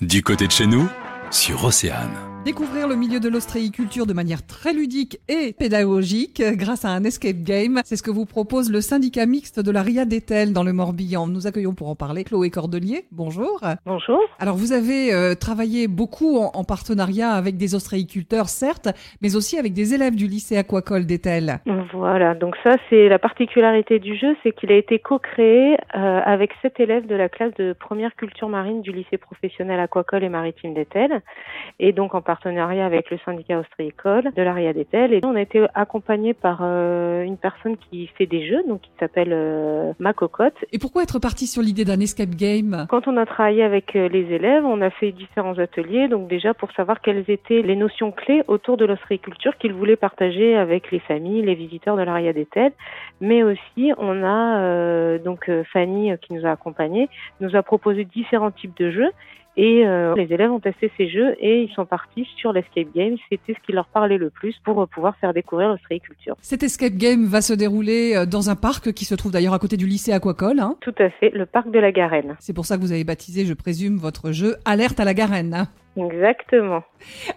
Du côté de chez nous, sur Océane. Découvrir le milieu de l'ostréiculture de manière très ludique et pédagogique grâce à un escape game, c'est ce que vous propose le syndicat mixte de la Ria d'Etel dans le Morbihan. Nous accueillons pour en parler Chloé Cordelier. Bonjour. Bonjour. Alors vous avez euh, travaillé beaucoup en, en, partenariat avec des ostréiculteurs certes, mais aussi avec des élèves du lycée aquacole d'Etel. Voilà, donc ça c'est la particularité du jeu, c'est qu'il a été co-créé euh, avec sept élèves de la classe de première culture marine du lycée professionnel aquacole et maritime d'Etel, et donc en partenariat avec le syndicat ostréicole de l'Aria d'Etel. Et on a été accompagné par euh, une personne qui fait des jeux, donc qui s'appelle euh, Ma Cocotte. Et pourquoi être parti sur l'idée d'un escape game? Quand on a travaillé avec euh, les élèves, on a fait différents ateliers, donc déjà pour savoir quelles étaient les notions clés autour de l'ostréiculture qu'ils voulaient partager avec les familles, les visiteurs de l'Aria d'Etel. Mais aussi, on a euh, donc Fanny qui nous a accompagnés, nous a proposé différents types de jeux et euh, les élèves ont testé ces jeux et ils sont partis sur l'escape game. C'était ce qui leur parlait le plus pour euh, pouvoir faire découvrir l'ostréiculture. Cet escape game va se dérouler euh, dans un parc qui se trouve d'ailleurs à côté du lycée aquacole. Hein Tout à fait, le parc de la Garenne. C'est pour ça que vous avez baptisé, je présume, votre jeu Alerte à la Garenne. Hein Exactement.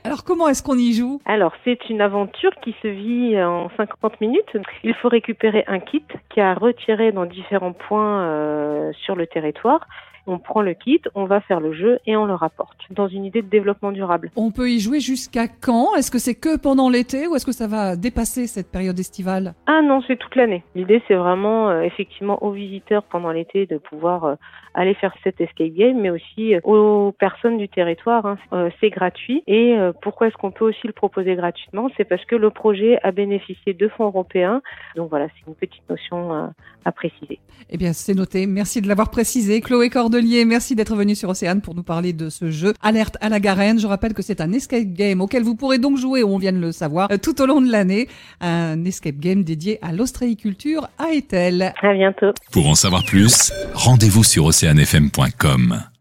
Alors comment est-ce qu'on y joue? Alors c'est une aventure qui se vit en 50 minutes. Il faut récupérer un kit qui a retiré dans différents points euh, sur le territoire. On prend le kit, on va faire le jeu et on le rapporte dans une idée de développement durable. On peut y jouer jusqu'à quand? Est-ce que c'est que pendant l'été ou est-ce que ça va dépasser cette période estivale? Ah non, c'est toute l'année. L'idée c'est vraiment euh, effectivement aux visiteurs pendant l'été de pouvoir euh, aller faire cet escape game, mais aussi aux personnes du territoire. Hein. Euh, c'est gratuit. Et euh, pourquoi est-ce qu'on peut aussi le proposer gratuitement? C'est parce que le projet a bénéficié de fonds européens. Donc voilà, c'est une petite notion à préciser. Eh bien, c'est noté. Merci de l'avoir précisé. Chloé Cordelier, merci d'être venue sur Océane pour nous parler de ce jeu Alerte à la Garenne. Je rappelle que c'est un escape game auquel vous pourrez donc jouer, on vient de le savoir, tout au long de l'année. Un escape game dédié à l'ostréiculture à Etel. À bientôt. Pour en savoir plus, rendez-vous sur oceanfm.com.